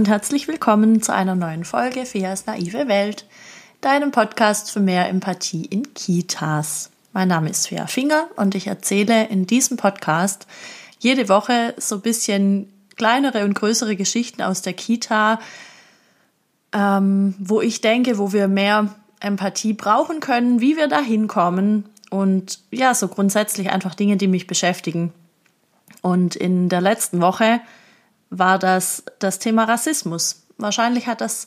und herzlich willkommen zu einer neuen Folge Feas naive Welt, deinem Podcast für mehr Empathie in Kitas. Mein Name ist Fea Finger und ich erzähle in diesem Podcast jede Woche so ein bisschen kleinere und größere Geschichten aus der Kita, ähm, wo ich denke, wo wir mehr Empathie brauchen können, wie wir da hinkommen und ja, so grundsätzlich einfach Dinge, die mich beschäftigen. Und in der letzten Woche war das das Thema Rassismus. Wahrscheinlich hat das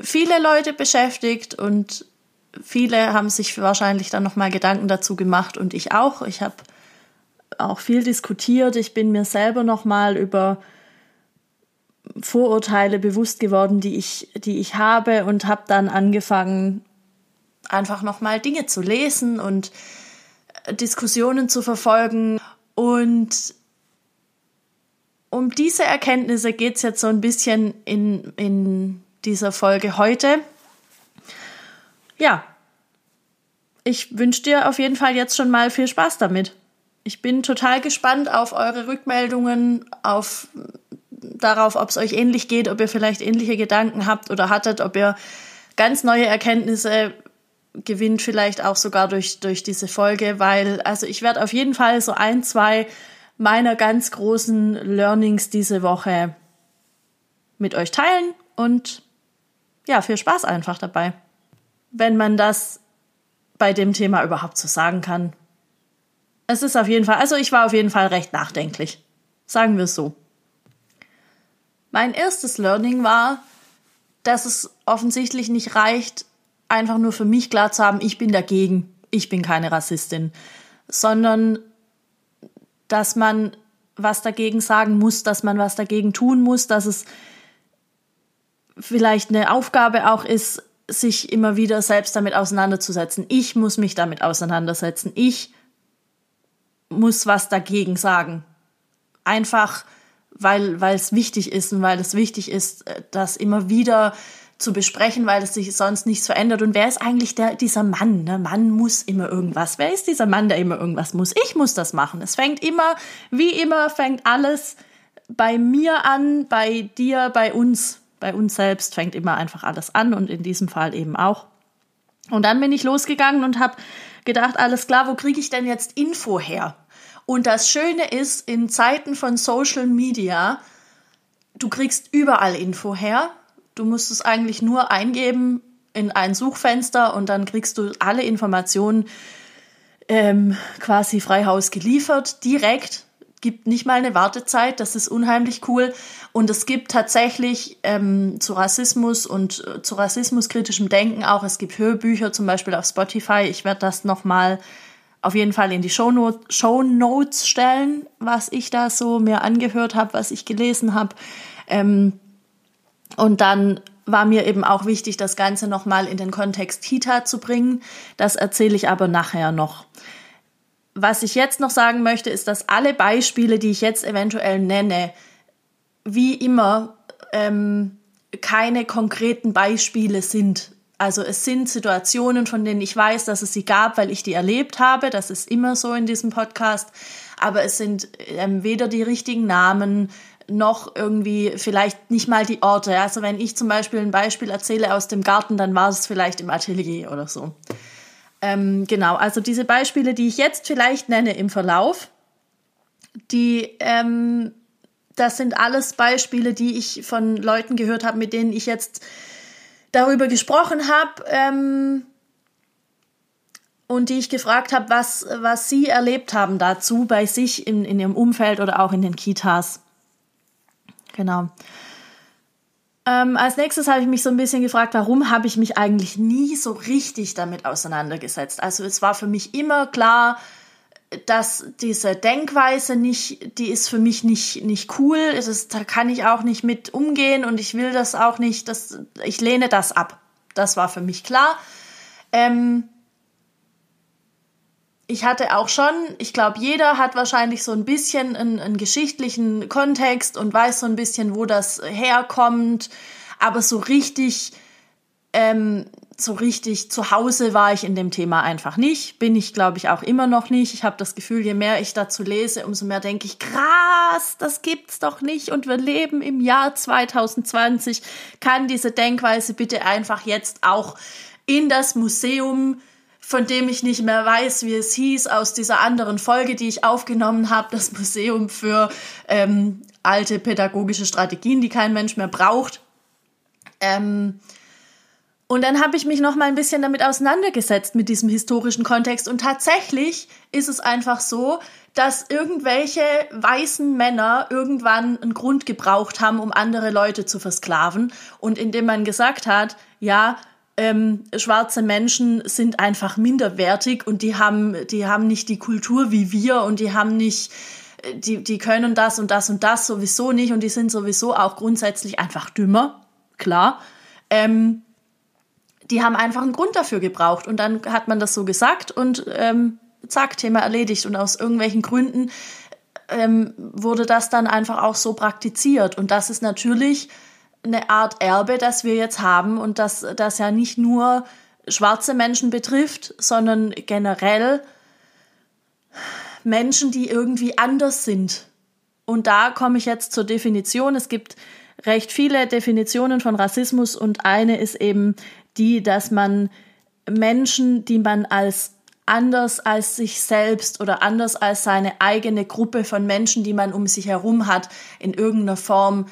viele Leute beschäftigt und viele haben sich wahrscheinlich dann nochmal Gedanken dazu gemacht und ich auch. Ich habe auch viel diskutiert. Ich bin mir selber nochmal über Vorurteile bewusst geworden, die ich, die ich habe und habe dann angefangen, einfach nochmal Dinge zu lesen und Diskussionen zu verfolgen. Und um diese Erkenntnisse geht es jetzt so ein bisschen in, in dieser Folge heute. Ja, ich wünsche dir auf jeden Fall jetzt schon mal viel Spaß damit. Ich bin total gespannt auf eure Rückmeldungen, auf darauf, ob es euch ähnlich geht, ob ihr vielleicht ähnliche Gedanken habt oder hattet, ob ihr ganz neue Erkenntnisse gewinnt, vielleicht auch sogar durch, durch diese Folge, weil, also ich werde auf jeden Fall so ein, zwei meiner ganz großen Learnings diese Woche mit euch teilen und ja, viel Spaß einfach dabei. Wenn man das bei dem Thema überhaupt so sagen kann. Es ist auf jeden Fall, also ich war auf jeden Fall recht nachdenklich. Sagen wir es so. Mein erstes Learning war, dass es offensichtlich nicht reicht, einfach nur für mich klar zu haben, ich bin dagegen, ich bin keine Rassistin, sondern dass man was dagegen sagen muss, dass man was dagegen tun muss, dass es vielleicht eine Aufgabe auch ist, sich immer wieder selbst damit auseinanderzusetzen. Ich muss mich damit auseinandersetzen. Ich muss was dagegen sagen. Einfach weil, es wichtig ist und weil es wichtig ist, äh, das immer wieder zu besprechen, weil es sich sonst nichts verändert. Und wer ist eigentlich der, dieser Mann? Ne? Mann muss immer irgendwas. Wer ist dieser Mann, der immer irgendwas muss? Ich muss das machen. Es fängt immer, wie immer, fängt alles bei mir an, bei dir, bei uns. Bei uns selbst fängt immer einfach alles an und in diesem Fall eben auch. Und dann bin ich losgegangen und habe gedacht, alles klar, wo kriege ich denn jetzt Info her? Und das Schöne ist, in Zeiten von Social Media, du kriegst überall Info her. Du musst es eigentlich nur eingeben in ein Suchfenster und dann kriegst du alle Informationen ähm, quasi frei Haus geliefert, direkt. Gibt nicht mal eine Wartezeit, das ist unheimlich cool. Und es gibt tatsächlich ähm, zu Rassismus und äh, zu rassismuskritischem Denken auch, es gibt Hörbücher zum Beispiel auf Spotify. Ich werde das nochmal auf jeden Fall in die Show Notes stellen, was ich da so mir angehört habe, was ich gelesen habe. Ähm, und dann war mir eben auch wichtig, das Ganze nochmal in den Kontext Kita zu bringen. Das erzähle ich aber nachher noch. Was ich jetzt noch sagen möchte, ist, dass alle Beispiele, die ich jetzt eventuell nenne, wie immer ähm, keine konkreten Beispiele sind. Also es sind Situationen, von denen ich weiß, dass es sie gab, weil ich die erlebt habe. Das ist immer so in diesem Podcast. Aber es sind ähm, weder die richtigen Namen noch irgendwie vielleicht nicht mal die Orte. Also wenn ich zum Beispiel ein Beispiel erzähle aus dem Garten, dann war es vielleicht im Atelier oder so. Ähm, genau, also diese Beispiele, die ich jetzt vielleicht nenne im Verlauf, die ähm, das sind alles Beispiele, die ich von Leuten gehört habe, mit denen ich jetzt darüber gesprochen habe ähm, und die ich gefragt habe, was, was sie erlebt haben dazu bei sich in, in ihrem Umfeld oder auch in den Kitas. Genau. Ähm, als nächstes habe ich mich so ein bisschen gefragt, warum habe ich mich eigentlich nie so richtig damit auseinandergesetzt. Also es war für mich immer klar, dass diese Denkweise nicht, die ist für mich nicht, nicht cool. Es ist, da kann ich auch nicht mit umgehen und ich will das auch nicht, das, ich lehne das ab. Das war für mich klar. Ähm, ich hatte auch schon, ich glaube, jeder hat wahrscheinlich so ein bisschen einen, einen, geschichtlichen Kontext und weiß so ein bisschen, wo das herkommt. Aber so richtig ähm, so richtig zu Hause war ich in dem Thema einfach nicht. Bin ich, glaube ich, auch immer noch nicht. Ich habe das Gefühl, je mehr ich dazu lese, umso mehr denke ich, krass, das gibt's doch nicht. Und wir leben im Jahr 2020. Kann diese Denkweise bitte einfach jetzt auch in das Museum, von dem ich nicht mehr weiß, wie es hieß, aus dieser anderen Folge, die ich aufgenommen habe, das Museum für ähm, alte pädagogische Strategien, die kein Mensch mehr braucht. Ähm, und dann habe ich mich noch mal ein bisschen damit auseinandergesetzt mit diesem historischen Kontext und tatsächlich ist es einfach so, dass irgendwelche weißen Männer irgendwann einen Grund gebraucht haben, um andere Leute zu versklaven und indem man gesagt hat, ja, ähm, schwarze Menschen sind einfach minderwertig und die haben, die haben nicht die Kultur wie wir und die haben nicht, die, die können das und das und das sowieso nicht und die sind sowieso auch grundsätzlich einfach dümmer, klar. Ähm, die haben einfach einen Grund dafür gebraucht. Und dann hat man das so gesagt und ähm, zack, Thema erledigt. Und aus irgendwelchen Gründen ähm, wurde das dann einfach auch so praktiziert. Und das ist natürlich eine Art Erbe, das wir jetzt haben und das, das ja nicht nur schwarze Menschen betrifft, sondern generell Menschen, die irgendwie anders sind. Und da komme ich jetzt zur Definition. Es gibt recht viele Definitionen von Rassismus und eine ist eben die, dass man Menschen, die man als anders als sich selbst oder anders als seine eigene Gruppe von Menschen, die man um sich herum hat, in irgendeiner Form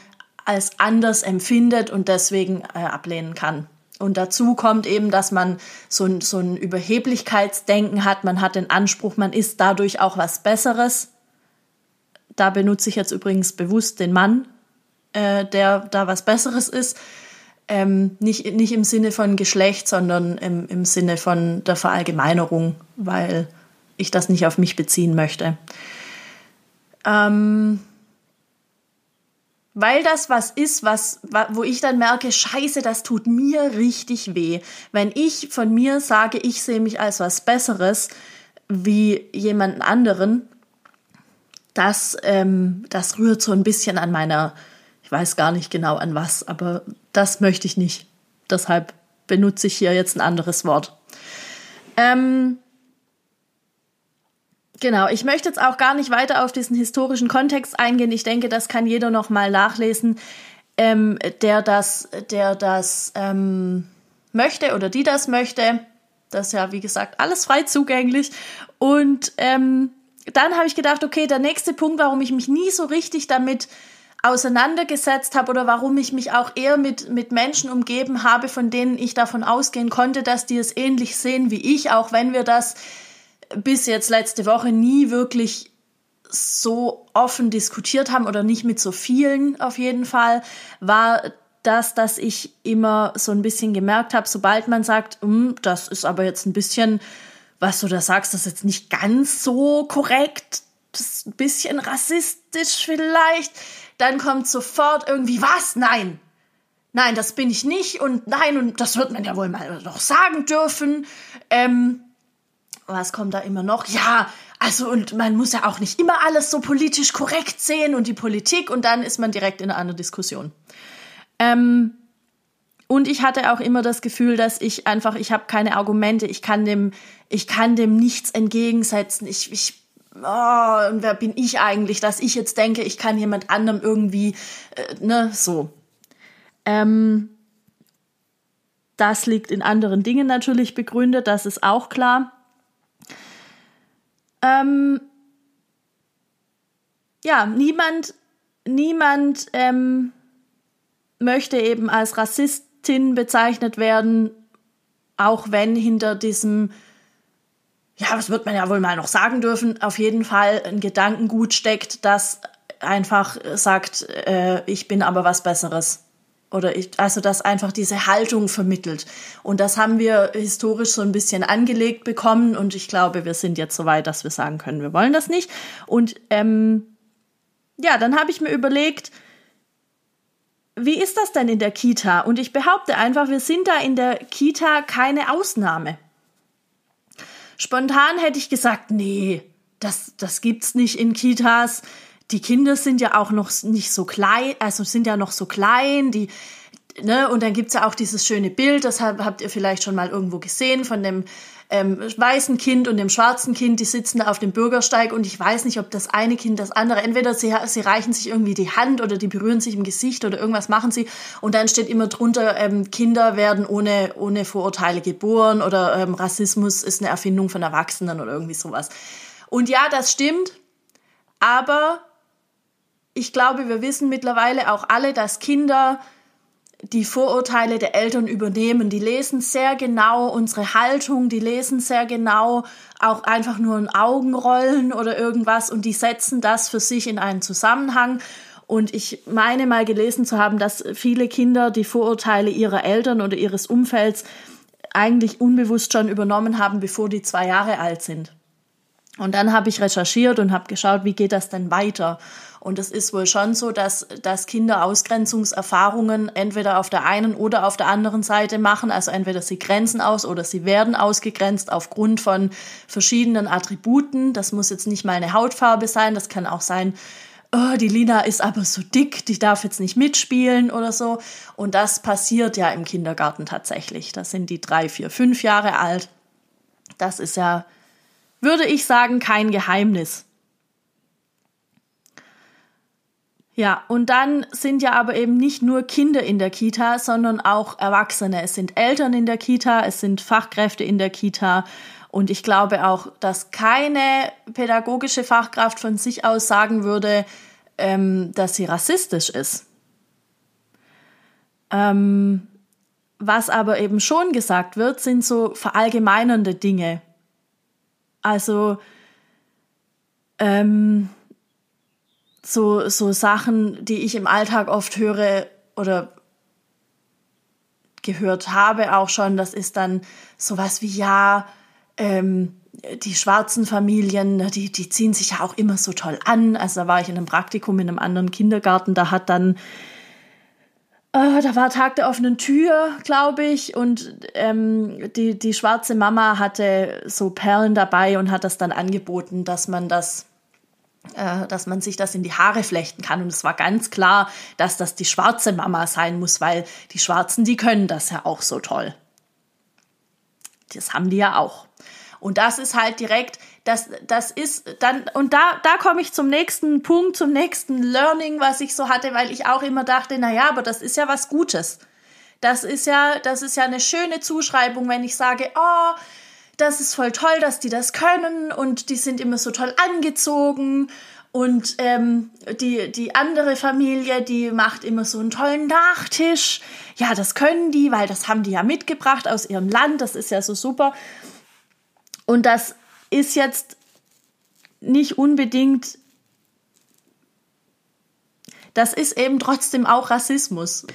als anders empfindet und deswegen äh, ablehnen kann. Und dazu kommt eben, dass man so ein, so ein Überheblichkeitsdenken hat. Man hat den Anspruch, man ist dadurch auch was Besseres. Da benutze ich jetzt übrigens bewusst den Mann, äh, der da was Besseres ist. Ähm, nicht, nicht im Sinne von Geschlecht, sondern im, im Sinne von der Verallgemeinerung, weil ich das nicht auf mich beziehen möchte. Ähm, weil das was ist, was, wo ich dann merke, scheiße, das tut mir richtig weh. Wenn ich von mir sage, ich sehe mich als was Besseres wie jemanden anderen, das, ähm, das rührt so ein bisschen an meiner ich weiß gar nicht genau an was, aber das möchte ich nicht. Deshalb benutze ich hier jetzt ein anderes Wort. Ähm, genau, ich möchte jetzt auch gar nicht weiter auf diesen historischen Kontext eingehen. Ich denke, das kann jeder noch mal nachlesen, ähm, der das, der das ähm, möchte oder die das möchte. Das ist ja, wie gesagt, alles frei zugänglich. Und ähm, dann habe ich gedacht, okay, der nächste Punkt, warum ich mich nie so richtig damit auseinandergesetzt habe oder warum ich mich auch eher mit, mit Menschen umgeben habe, von denen ich davon ausgehen konnte, dass die es ähnlich sehen wie ich, auch wenn wir das bis jetzt letzte Woche nie wirklich so offen diskutiert haben oder nicht mit so vielen auf jeden Fall, war das, dass ich immer so ein bisschen gemerkt habe, sobald man sagt, hm, das ist aber jetzt ein bisschen, was du da sagst, das ist jetzt nicht ganz so korrekt, das ist ein bisschen rassistisch vielleicht, dann kommt sofort irgendwie, was? Nein. Nein, das bin ich nicht und nein, und das wird man ja wohl mal noch sagen dürfen. Ähm, was kommt da immer noch? Ja, also und man muss ja auch nicht immer alles so politisch korrekt sehen und die Politik und dann ist man direkt in einer anderen Diskussion. Ähm, und ich hatte auch immer das Gefühl, dass ich einfach, ich habe keine Argumente, ich kann dem, ich kann dem nichts entgegensetzen. Ich, ich oh, und wer bin ich eigentlich, dass ich jetzt denke, ich kann jemand anderem irgendwie, äh, ne, so. Ähm, das liegt in anderen Dingen natürlich begründet, das ist auch klar. Ähm, ja, niemand, niemand ähm, möchte eben als Rassistin bezeichnet werden, auch wenn hinter diesem ja, das wird man ja wohl mal noch sagen dürfen, auf jeden Fall ein Gedankengut steckt, das einfach sagt, äh, ich bin aber was Besseres. Oder ich, also das einfach diese Haltung vermittelt. Und das haben wir historisch so ein bisschen angelegt bekommen und ich glaube, wir sind jetzt so weit, dass wir sagen können, wir wollen das nicht. Und ähm, ja, dann habe ich mir überlegt, wie ist das denn in der Kita? Und ich behaupte einfach, wir sind da in der Kita keine Ausnahme. Spontan hätte ich gesagt, nee, das, das gibt's nicht in Kitas. Die Kinder sind ja auch noch nicht so klein, also sind ja noch so klein, die, ne, und dann gibt's ja auch dieses schöne Bild, das habt ihr vielleicht schon mal irgendwo gesehen, von dem ähm, weißen Kind und dem schwarzen Kind, die sitzen da auf dem Bürgersteig und ich weiß nicht, ob das eine Kind das andere, entweder sie, sie reichen sich irgendwie die Hand oder die berühren sich im Gesicht oder irgendwas machen sie und dann steht immer drunter, ähm, Kinder werden ohne, ohne Vorurteile geboren oder ähm, Rassismus ist eine Erfindung von Erwachsenen oder irgendwie sowas. Und ja, das stimmt, aber ich glaube, wir wissen mittlerweile auch alle, dass Kinder die Vorurteile der Eltern übernehmen. Die lesen sehr genau unsere Haltung, die lesen sehr genau auch einfach nur ein Augenrollen oder irgendwas und die setzen das für sich in einen Zusammenhang. Und ich meine mal gelesen zu haben, dass viele Kinder die Vorurteile ihrer Eltern oder ihres Umfelds eigentlich unbewusst schon übernommen haben, bevor die zwei Jahre alt sind. Und dann habe ich recherchiert und habe geschaut, wie geht das denn weiter? Und es ist wohl schon so, dass, dass Kinder Ausgrenzungserfahrungen entweder auf der einen oder auf der anderen Seite machen. Also entweder sie grenzen aus oder sie werden ausgegrenzt aufgrund von verschiedenen Attributen. Das muss jetzt nicht mal eine Hautfarbe sein. Das kann auch sein, oh, die Lina ist aber so dick, die darf jetzt nicht mitspielen oder so. Und das passiert ja im Kindergarten tatsächlich. Da sind die drei, vier, fünf Jahre alt. Das ist ja, würde ich sagen, kein Geheimnis. Ja, und dann sind ja aber eben nicht nur Kinder in der Kita, sondern auch Erwachsene. Es sind Eltern in der Kita, es sind Fachkräfte in der Kita. Und ich glaube auch, dass keine pädagogische Fachkraft von sich aus sagen würde, ähm, dass sie rassistisch ist. Ähm, was aber eben schon gesagt wird, sind so verallgemeinernde Dinge. Also, ähm, so, so Sachen, die ich im Alltag oft höre oder gehört habe auch schon, das ist dann sowas wie, ja, ähm, die schwarzen Familien, die, die ziehen sich ja auch immer so toll an. Also da war ich in einem Praktikum in einem anderen Kindergarten, da hat dann, äh, da war Tag der offenen Tür, glaube ich, und ähm, die, die schwarze Mama hatte so Perlen dabei und hat das dann angeboten, dass man das äh, dass man sich das in die Haare flechten kann. Und es war ganz klar, dass das die schwarze Mama sein muss, weil die Schwarzen, die können das ja auch so toll. Das haben die ja auch. Und das ist halt direkt, das, das ist dann, und da, da komme ich zum nächsten Punkt, zum nächsten Learning, was ich so hatte, weil ich auch immer dachte, na ja, aber das ist ja was Gutes. Das ist ja, das ist ja eine schöne Zuschreibung, wenn ich sage, oh, das ist voll toll, dass die das können und die sind immer so toll angezogen und ähm, die, die andere Familie, die macht immer so einen tollen Nachtisch. Ja, das können die, weil das haben die ja mitgebracht aus ihrem Land. Das ist ja so super. Und das ist jetzt nicht unbedingt, das ist eben trotzdem auch Rassismus.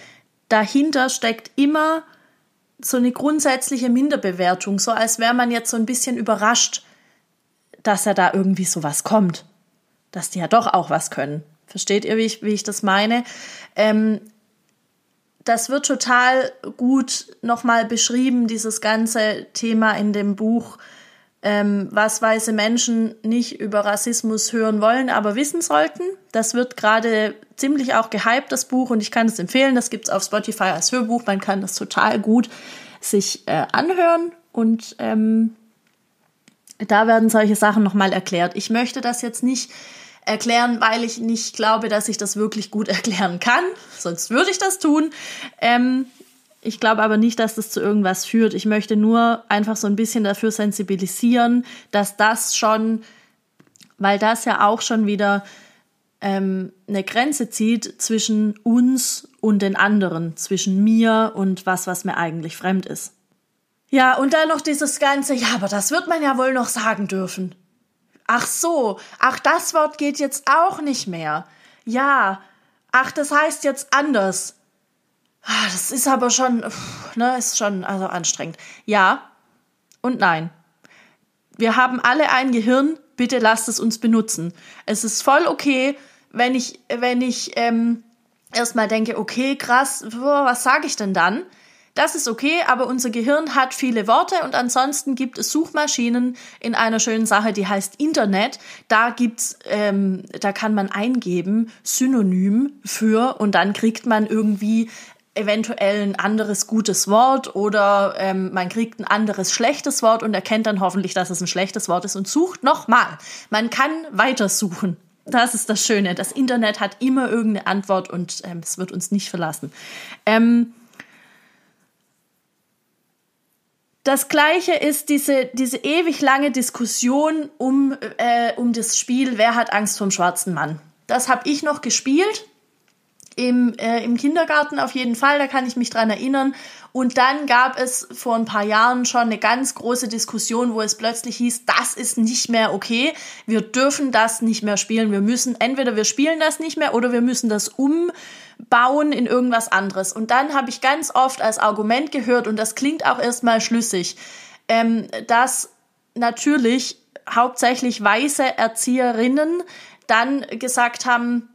Dahinter steckt immer so eine grundsätzliche Minderbewertung, so als wäre man jetzt so ein bisschen überrascht, dass er da irgendwie so was kommt, dass die ja doch auch was können. Versteht ihr, wie ich, wie ich das meine? Ähm, das wird total gut nochmal beschrieben, dieses ganze Thema in dem Buch, ähm, was weiße Menschen nicht über Rassismus hören wollen, aber wissen sollten. Das wird gerade ziemlich auch gehypt, das Buch, und ich kann es empfehlen. Das gibt es auf Spotify als Hörbuch. Man kann das total gut sich äh, anhören und ähm, da werden solche Sachen nochmal erklärt. Ich möchte das jetzt nicht erklären, weil ich nicht glaube, dass ich das wirklich gut erklären kann. Sonst würde ich das tun. Ähm, ich glaube aber nicht, dass das zu irgendwas führt. Ich möchte nur einfach so ein bisschen dafür sensibilisieren, dass das schon, weil das ja auch schon wieder ähm, eine Grenze zieht zwischen uns und den anderen, zwischen mir und was, was mir eigentlich fremd ist. Ja, und dann noch dieses ganze, ja, aber das wird man ja wohl noch sagen dürfen. Ach so, ach, das Wort geht jetzt auch nicht mehr. Ja, ach, das heißt jetzt anders. Ah, das ist aber schon, ne, ist schon also anstrengend. Ja und nein. Wir haben alle ein Gehirn, bitte lasst es uns benutzen. Es ist voll okay, wenn ich, wenn ich ähm, erstmal denke, okay, krass, was sage ich denn dann? Das ist okay, aber unser Gehirn hat viele Worte und ansonsten gibt es Suchmaschinen in einer schönen Sache, die heißt Internet. Da gibt's, ähm, da kann man eingeben Synonym für und dann kriegt man irgendwie eventuell ein anderes gutes Wort oder ähm, man kriegt ein anderes schlechtes Wort und erkennt dann hoffentlich, dass es ein schlechtes Wort ist und sucht nochmal. Man kann weitersuchen. Das ist das Schöne. Das Internet hat immer irgendeine Antwort und ähm, es wird uns nicht verlassen. Ähm, das Gleiche ist diese, diese ewig lange Diskussion um, äh, um das Spiel, wer hat Angst vom schwarzen Mann. Das habe ich noch gespielt im, äh, im Kindergarten auf jeden Fall, da kann ich mich dran erinnern. Und dann gab es vor ein paar Jahren schon eine ganz große Diskussion, wo es plötzlich hieß, das ist nicht mehr okay, wir dürfen das nicht mehr spielen. Wir müssen, entweder wir spielen das nicht mehr oder wir müssen das umbauen in irgendwas anderes. Und dann habe ich ganz oft als Argument gehört, und das klingt auch erstmal schlüssig, ähm, dass natürlich hauptsächlich weiße Erzieherinnen dann gesagt haben,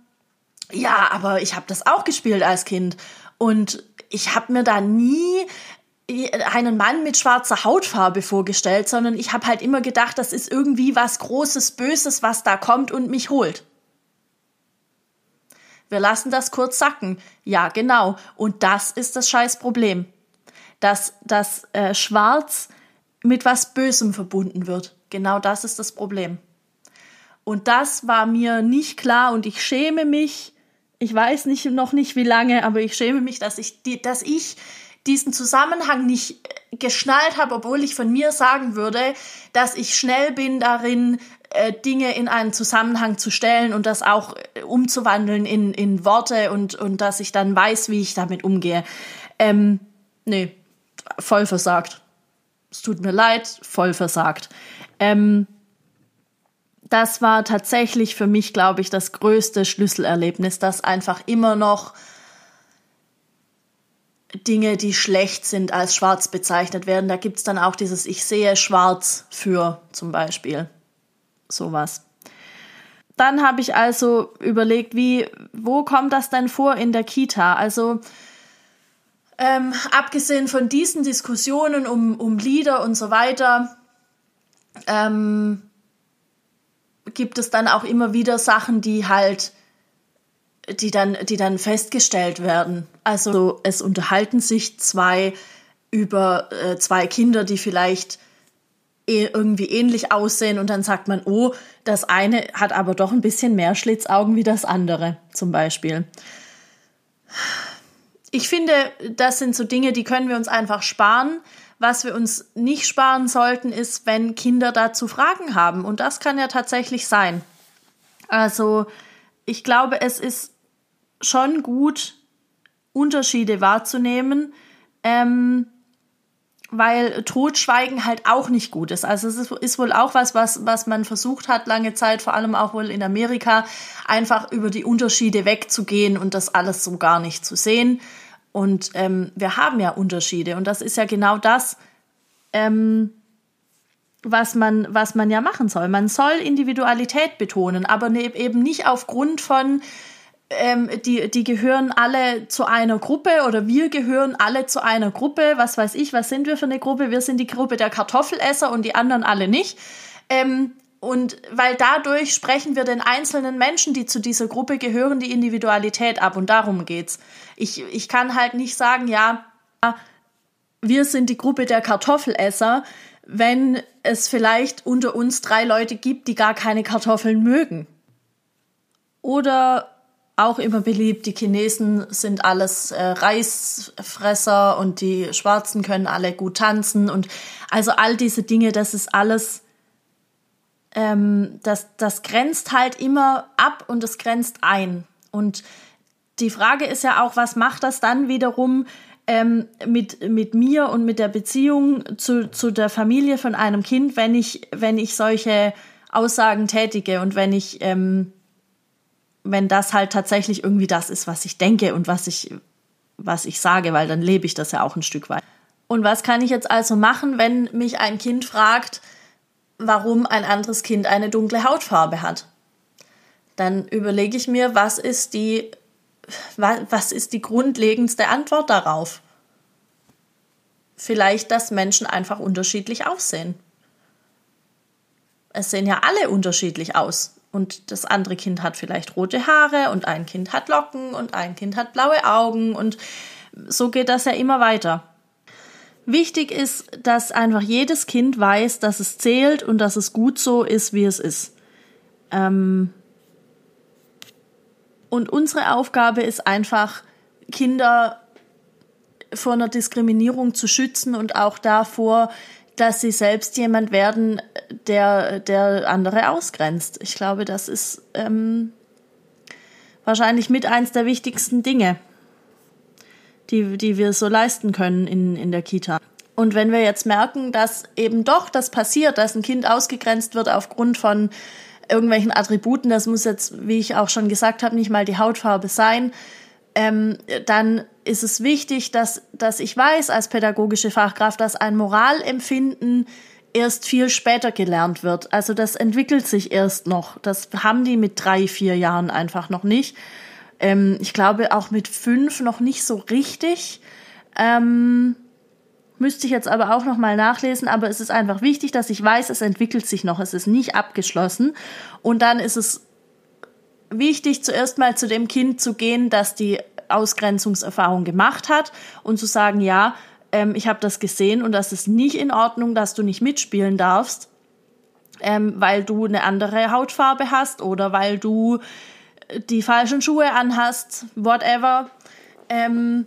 ja, aber ich habe das auch gespielt als Kind und ich habe mir da nie einen Mann mit schwarzer Hautfarbe vorgestellt, sondern ich habe halt immer gedacht, das ist irgendwie was Großes, Böses, was da kommt und mich holt. Wir lassen das kurz sacken. Ja, genau. Und das ist das Scheißproblem. Dass das äh, Schwarz mit was Bösem verbunden wird. Genau das ist das Problem. Und das war mir nicht klar und ich schäme mich ich weiß nicht, noch nicht wie lange, aber ich schäme mich, dass ich, die, dass ich diesen Zusammenhang nicht äh, geschnallt habe, obwohl ich von mir sagen würde, dass ich schnell bin darin, äh, Dinge in einen Zusammenhang zu stellen und das auch äh, umzuwandeln in, in Worte und, und dass ich dann weiß, wie ich damit umgehe. Ähm, nee, voll versagt. Es tut mir leid, voll versagt. Ähm, das war tatsächlich für mich, glaube ich, das größte Schlüsselerlebnis, dass einfach immer noch Dinge, die schlecht sind, als schwarz bezeichnet werden. Da gibt's dann auch dieses Ich sehe schwarz für zum Beispiel sowas. Dann habe ich also überlegt, wie, wo kommt das denn vor in der Kita? Also ähm, abgesehen von diesen Diskussionen um, um Lieder und so weiter, ähm, gibt es dann auch immer wieder Sachen, die halt, die dann, die dann festgestellt werden. Also es unterhalten sich zwei über äh, zwei Kinder, die vielleicht eh irgendwie ähnlich aussehen und dann sagt man, oh, das eine hat aber doch ein bisschen mehr Schlitzaugen wie das andere, zum Beispiel. Ich finde, das sind so Dinge, die können wir uns einfach sparen. Was wir uns nicht sparen sollten, ist, wenn Kinder dazu Fragen haben. Und das kann ja tatsächlich sein. Also ich glaube, es ist schon gut, Unterschiede wahrzunehmen, ähm, weil Totschweigen halt auch nicht gut ist. Also es ist, ist, wohl auch was, was, was man versucht hat lange Zeit, vor allem auch wohl in Amerika, einfach über die Unterschiede wegzugehen und das alles so gar nicht zu sehen. Und ähm, wir haben ja Unterschiede und das ist ja genau das, ähm, was man, was man ja machen soll. Man soll Individualität betonen, aber ne, eben nicht aufgrund von, ähm, die, die gehören alle zu einer Gruppe oder wir gehören alle zu einer Gruppe. Was weiß ich, was sind wir für eine Gruppe? Wir sind die Gruppe der Kartoffelesser und die anderen alle nicht. Ähm, und weil dadurch sprechen wir den einzelnen Menschen, die zu dieser Gruppe gehören, die Individualität ab. Und darum geht's. Ich, ich kann halt nicht sagen, ja, wir sind die Gruppe der Kartoffelesser, wenn es vielleicht unter uns drei Leute gibt, die gar keine Kartoffeln mögen. Oder auch immer beliebt, die Chinesen sind alles äh, Reisfresser und die Schwarzen können alle gut tanzen und also all diese Dinge, das ist alles ähm, das, das grenzt halt immer ab und es grenzt ein. Und die Frage ist ja auch, was macht das dann wiederum ähm, mit, mit mir und mit der Beziehung zu, zu der Familie von einem Kind, wenn ich, wenn ich solche Aussagen tätige und wenn ich, ähm, wenn das halt tatsächlich irgendwie das ist, was ich denke und was ich, was ich sage, weil dann lebe ich das ja auch ein Stück weit. Und was kann ich jetzt also machen, wenn mich ein Kind fragt, warum ein anderes Kind eine dunkle Hautfarbe hat. Dann überlege ich mir, was ist die, was ist die grundlegendste Antwort darauf? Vielleicht, dass Menschen einfach unterschiedlich aussehen. Es sehen ja alle unterschiedlich aus. Und das andere Kind hat vielleicht rote Haare und ein Kind hat Locken und ein Kind hat blaue Augen und so geht das ja immer weiter. Wichtig ist, dass einfach jedes Kind weiß, dass es zählt und dass es gut so ist, wie es ist. Ähm und unsere Aufgabe ist einfach, Kinder vor einer Diskriminierung zu schützen und auch davor, dass sie selbst jemand werden, der, der andere ausgrenzt. Ich glaube, das ist ähm, wahrscheinlich mit eins der wichtigsten Dinge, die, die wir so leisten können in, in der Kita. Und wenn wir jetzt merken, dass eben doch das passiert, dass ein Kind ausgegrenzt wird aufgrund von irgendwelchen Attributen, das muss jetzt, wie ich auch schon gesagt habe, nicht mal die Hautfarbe sein, ähm, dann ist es wichtig, dass, dass ich weiß als pädagogische Fachkraft, dass ein Moralempfinden erst viel später gelernt wird. Also das entwickelt sich erst noch. Das haben die mit drei, vier Jahren einfach noch nicht. Ähm, ich glaube auch mit fünf noch nicht so richtig. Ähm, müsste ich jetzt aber auch noch mal nachlesen. Aber es ist einfach wichtig, dass ich weiß, es entwickelt sich noch. Es ist nicht abgeschlossen. Und dann ist es wichtig, zuerst mal zu dem Kind zu gehen, das die Ausgrenzungserfahrung gemacht hat und zu sagen, ja, ähm, ich habe das gesehen und das ist nicht in Ordnung, dass du nicht mitspielen darfst, ähm, weil du eine andere Hautfarbe hast oder weil du die falschen Schuhe anhast, whatever. Ähm,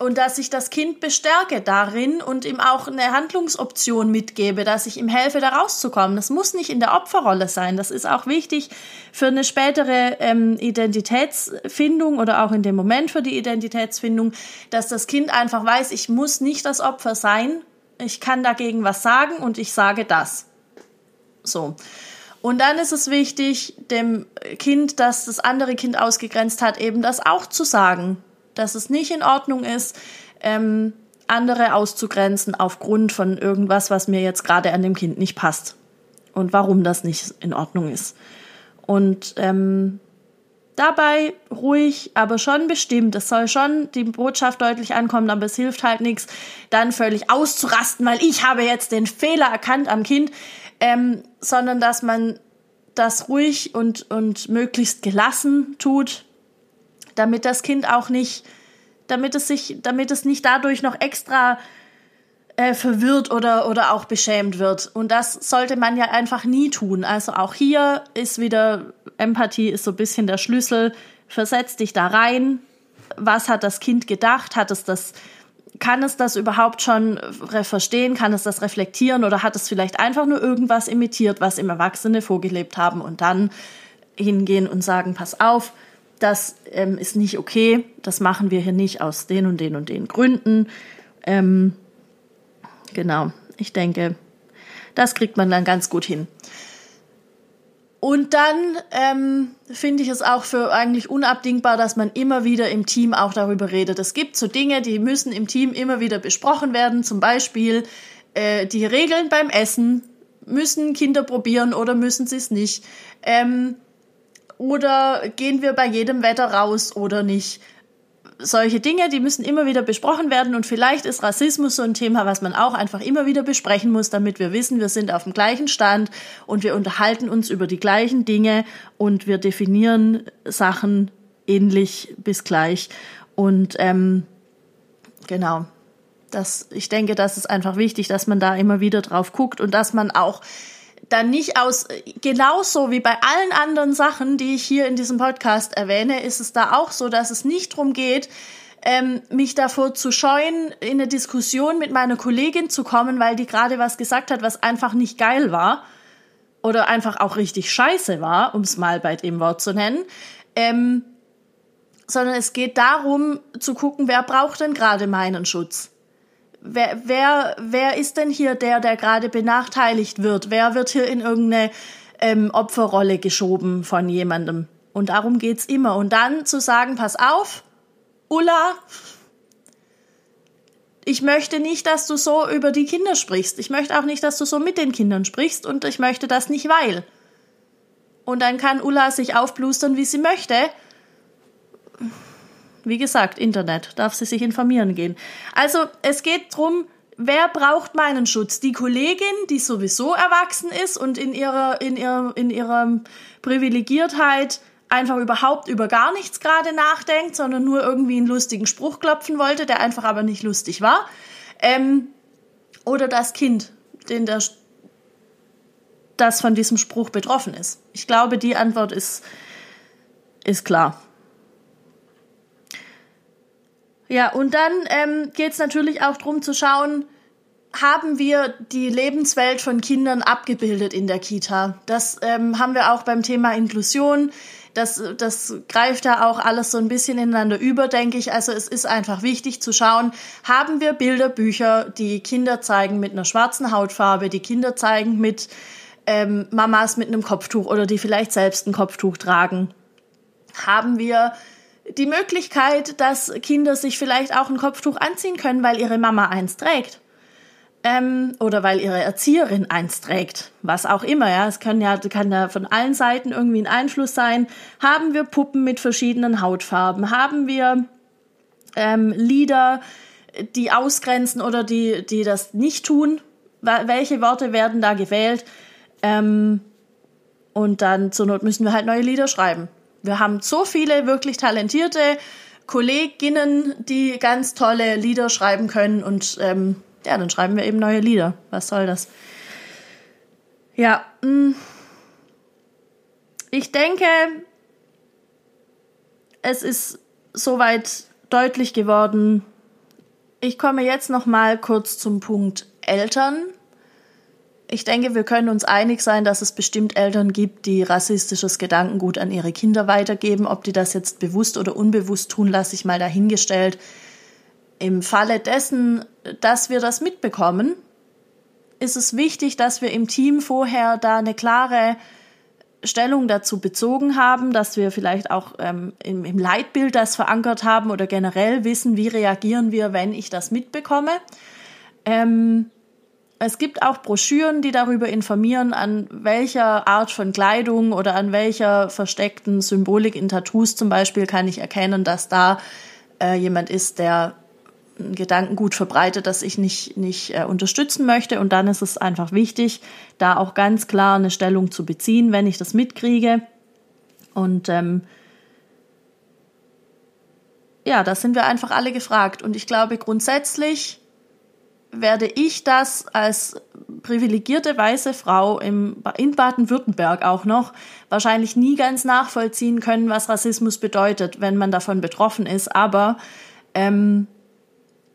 und dass ich das Kind bestärke darin und ihm auch eine Handlungsoption mitgebe, dass ich ihm helfe, da rauszukommen. Das muss nicht in der Opferrolle sein. Das ist auch wichtig für eine spätere ähm, Identitätsfindung oder auch in dem Moment für die Identitätsfindung, dass das Kind einfach weiß, ich muss nicht das Opfer sein. Ich kann dagegen was sagen und ich sage das. So. Und dann ist es wichtig, dem Kind, das das andere Kind ausgegrenzt hat, eben das auch zu sagen dass es nicht in Ordnung ist, ähm, andere auszugrenzen aufgrund von irgendwas, was mir jetzt gerade an dem Kind nicht passt und warum das nicht in Ordnung ist. Und ähm, dabei ruhig, aber schon bestimmt. Es soll schon die Botschaft deutlich ankommen, aber es hilft halt nichts, dann völlig auszurasten, weil ich habe jetzt den Fehler erkannt am Kind, ähm, sondern dass man das ruhig und, und möglichst gelassen tut damit das Kind auch nicht, damit es sich, damit es nicht dadurch noch extra äh, verwirrt oder, oder auch beschämt wird. Und das sollte man ja einfach nie tun. Also auch hier ist wieder Empathie ist so ein bisschen der Schlüssel. Versetz dich da rein. Was hat das Kind gedacht? Hat es das, kann es das überhaupt schon verstehen? Kann es das reflektieren? Oder hat es vielleicht einfach nur irgendwas imitiert, was ihm Erwachsene vorgelebt haben und dann hingehen und sagen, pass auf, das ähm, ist nicht okay, das machen wir hier nicht aus den und den und den Gründen. Ähm, genau, ich denke, das kriegt man dann ganz gut hin. Und dann ähm, finde ich es auch für eigentlich unabdingbar, dass man immer wieder im Team auch darüber redet. Es gibt so Dinge, die müssen im Team immer wieder besprochen werden. Zum Beispiel äh, die Regeln beim Essen. Müssen Kinder probieren oder müssen sie es nicht? Ähm, oder gehen wir bei jedem Wetter raus oder nicht? Solche Dinge, die müssen immer wieder besprochen werden und vielleicht ist Rassismus so ein Thema, was man auch einfach immer wieder besprechen muss, damit wir wissen, wir sind auf dem gleichen Stand und wir unterhalten uns über die gleichen Dinge und wir definieren Sachen ähnlich bis gleich. Und ähm, genau, das, ich denke, das ist einfach wichtig, dass man da immer wieder drauf guckt und dass man auch dann nicht aus, genauso wie bei allen anderen Sachen, die ich hier in diesem Podcast erwähne, ist es da auch so, dass es nicht darum geht, ähm, mich davor zu scheuen, in eine Diskussion mit meiner Kollegin zu kommen, weil die gerade was gesagt hat, was einfach nicht geil war oder einfach auch richtig scheiße war, um es mal bei dem Wort zu nennen. Ähm, sondern es geht darum zu gucken, wer braucht denn gerade meinen Schutz wer, wer, wer ist denn hier der, der gerade benachteiligt wird? Wer wird hier in irgendeine ähm, Opferrolle geschoben von jemandem? Und darum geht's immer. Und dann zu sagen, pass auf, Ulla, ich möchte nicht, dass du so über die Kinder sprichst. Ich möchte auch nicht, dass du so mit den Kindern sprichst und ich möchte das nicht, weil. Und dann kann Ulla sich aufblustern, wie sie möchte wie gesagt, Internet, darf sie sich informieren gehen. Also es geht drum, wer braucht meinen Schutz? Die Kollegin, die sowieso erwachsen ist und in ihrer, in ihrer, in ihrer Privilegiertheit einfach überhaupt über gar nichts gerade nachdenkt, sondern nur irgendwie einen lustigen Spruch klopfen wollte, der einfach aber nicht lustig war. Ähm, oder das Kind, den der, das von diesem Spruch betroffen ist. Ich glaube, die Antwort ist, ist klar. Ja, und dann ähm, geht es natürlich auch darum zu schauen, haben wir die Lebenswelt von Kindern abgebildet in der Kita. Das ähm, haben wir auch beim Thema Inklusion. Das, das greift ja auch alles so ein bisschen ineinander über, denke ich. Also es ist einfach wichtig zu schauen, haben wir Bilderbücher, die Kinder zeigen mit einer schwarzen Hautfarbe, die Kinder zeigen mit ähm, Mamas mit einem Kopftuch oder die vielleicht selbst ein Kopftuch tragen. Haben wir die Möglichkeit, dass Kinder sich vielleicht auch ein Kopftuch anziehen können, weil ihre Mama eins trägt ähm, oder weil ihre Erzieherin eins trägt, was auch immer, ja, es kann ja, kann ja von allen Seiten irgendwie ein Einfluss sein. Haben wir Puppen mit verschiedenen Hautfarben? Haben wir ähm, Lieder, die ausgrenzen oder die, die das nicht tun? Welche Worte werden da gewählt? Ähm, und dann zur Not müssen wir halt neue Lieder schreiben. Wir haben so viele wirklich talentierte Kolleginnen, die ganz tolle Lieder schreiben können und ähm, ja, dann schreiben wir eben neue Lieder. Was soll das? Ja, mm. ich denke, es ist soweit deutlich geworden. Ich komme jetzt noch mal kurz zum Punkt Eltern. Ich denke, wir können uns einig sein, dass es bestimmt Eltern gibt, die rassistisches Gedankengut an ihre Kinder weitergeben. Ob die das jetzt bewusst oder unbewusst tun, lasse ich mal dahingestellt. Im Falle dessen, dass wir das mitbekommen, ist es wichtig, dass wir im Team vorher da eine klare Stellung dazu bezogen haben, dass wir vielleicht auch ähm, im, im Leitbild das verankert haben oder generell wissen, wie reagieren wir, wenn ich das mitbekomme. Ähm, es gibt auch Broschüren, die darüber informieren, an welcher Art von Kleidung oder an welcher versteckten Symbolik in Tattoos zum Beispiel kann ich erkennen, dass da äh, jemand ist, der ein Gedankengut verbreitet, das ich nicht, nicht äh, unterstützen möchte. Und dann ist es einfach wichtig, da auch ganz klar eine Stellung zu beziehen, wenn ich das mitkriege. Und ähm, ja, da sind wir einfach alle gefragt. Und ich glaube, grundsätzlich werde ich das als privilegierte weiße Frau im, in Baden-Württemberg auch noch wahrscheinlich nie ganz nachvollziehen können, was Rassismus bedeutet, wenn man davon betroffen ist. Aber ähm,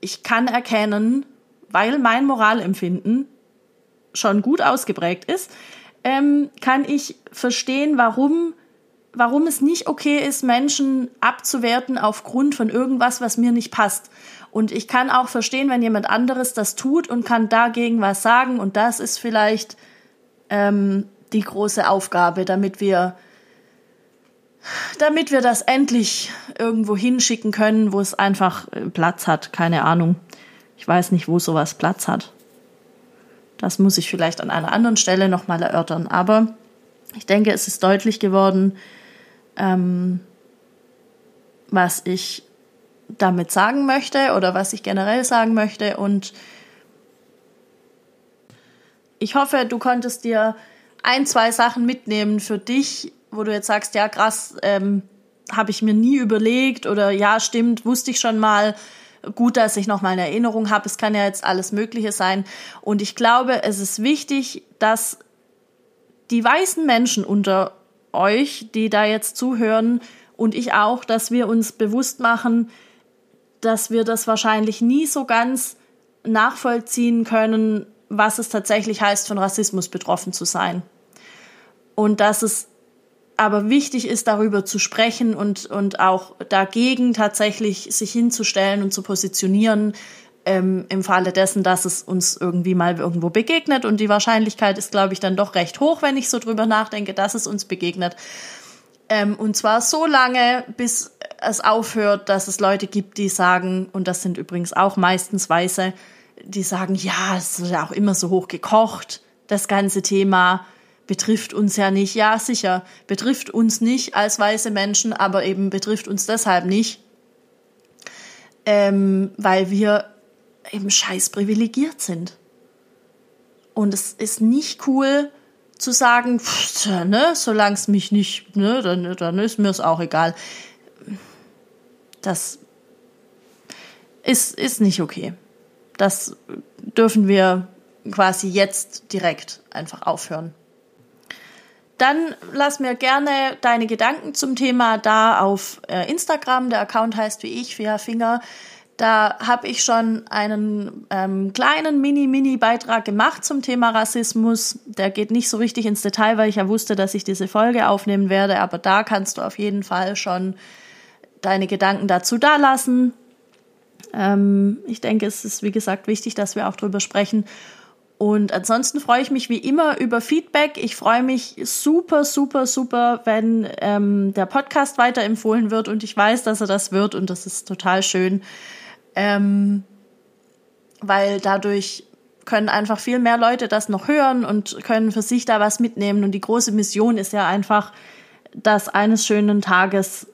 ich kann erkennen, weil mein Moralempfinden schon gut ausgeprägt ist, ähm, kann ich verstehen, warum, warum es nicht okay ist, Menschen abzuwerten aufgrund von irgendwas, was mir nicht passt. Und ich kann auch verstehen, wenn jemand anderes das tut und kann dagegen was sagen. Und das ist vielleicht ähm, die große Aufgabe, damit wir damit wir das endlich irgendwo hinschicken können, wo es einfach äh, Platz hat. Keine Ahnung. Ich weiß nicht, wo sowas Platz hat. Das muss ich vielleicht an einer anderen Stelle nochmal erörtern. Aber ich denke, es ist deutlich geworden, ähm, was ich damit sagen möchte oder was ich generell sagen möchte. Und ich hoffe, du konntest dir ein, zwei Sachen mitnehmen für dich, wo du jetzt sagst, ja krass, ähm, habe ich mir nie überlegt oder ja stimmt, wusste ich schon mal. Gut, dass ich noch mal eine Erinnerung habe. Es kann ja jetzt alles Mögliche sein. Und ich glaube, es ist wichtig, dass die weißen Menschen unter euch, die da jetzt zuhören und ich auch, dass wir uns bewusst machen, dass wir das wahrscheinlich nie so ganz nachvollziehen können, was es tatsächlich heißt, von Rassismus betroffen zu sein. Und dass es aber wichtig ist, darüber zu sprechen und, und auch dagegen tatsächlich sich hinzustellen und zu positionieren, ähm, im Falle dessen, dass es uns irgendwie mal irgendwo begegnet. Und die Wahrscheinlichkeit ist, glaube ich, dann doch recht hoch, wenn ich so drüber nachdenke, dass es uns begegnet. Ähm, und zwar so lange, bis es aufhört, dass es Leute gibt, die sagen, und das sind übrigens auch meistens Weiße, die sagen, ja, es ist ja auch immer so hoch gekocht, das ganze Thema betrifft uns ja nicht. Ja, sicher, betrifft uns nicht als weiße Menschen, aber eben betrifft uns deshalb nicht, ähm, weil wir eben scheiß privilegiert sind. Und es ist nicht cool zu sagen, pff, ne, solange es mich nicht, ne, dann, dann ist mir es auch egal. Das ist, ist nicht okay. Das dürfen wir quasi jetzt direkt einfach aufhören. Dann lass mir gerne deine Gedanken zum Thema da auf äh, Instagram. Der Account heißt wie ich, Finger. Da habe ich schon einen ähm, kleinen Mini-Mini-Beitrag gemacht zum Thema Rassismus. Der geht nicht so richtig ins Detail, weil ich ja wusste, dass ich diese Folge aufnehmen werde. Aber da kannst du auf jeden Fall schon deine Gedanken dazu dalassen. Ähm, ich denke, es ist, wie gesagt, wichtig, dass wir auch drüber sprechen. Und ansonsten freue ich mich wie immer über Feedback. Ich freue mich super, super, super, wenn ähm, der Podcast weiterempfohlen wird und ich weiß, dass er das wird und das ist total schön, ähm, weil dadurch können einfach viel mehr Leute das noch hören und können für sich da was mitnehmen. Und die große Mission ist ja einfach, dass eines schönen Tages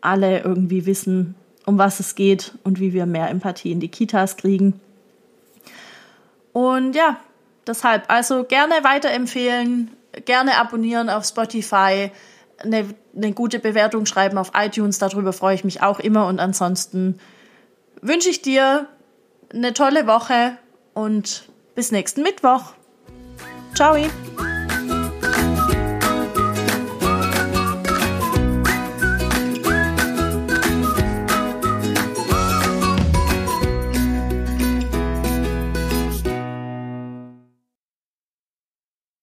alle irgendwie wissen, um was es geht und wie wir mehr Empathie in die Kitas kriegen. Und ja, deshalb also gerne weiterempfehlen, gerne abonnieren auf Spotify, eine, eine gute Bewertung schreiben auf iTunes, darüber freue ich mich auch immer. Und ansonsten wünsche ich dir eine tolle Woche und bis nächsten Mittwoch. Ciao.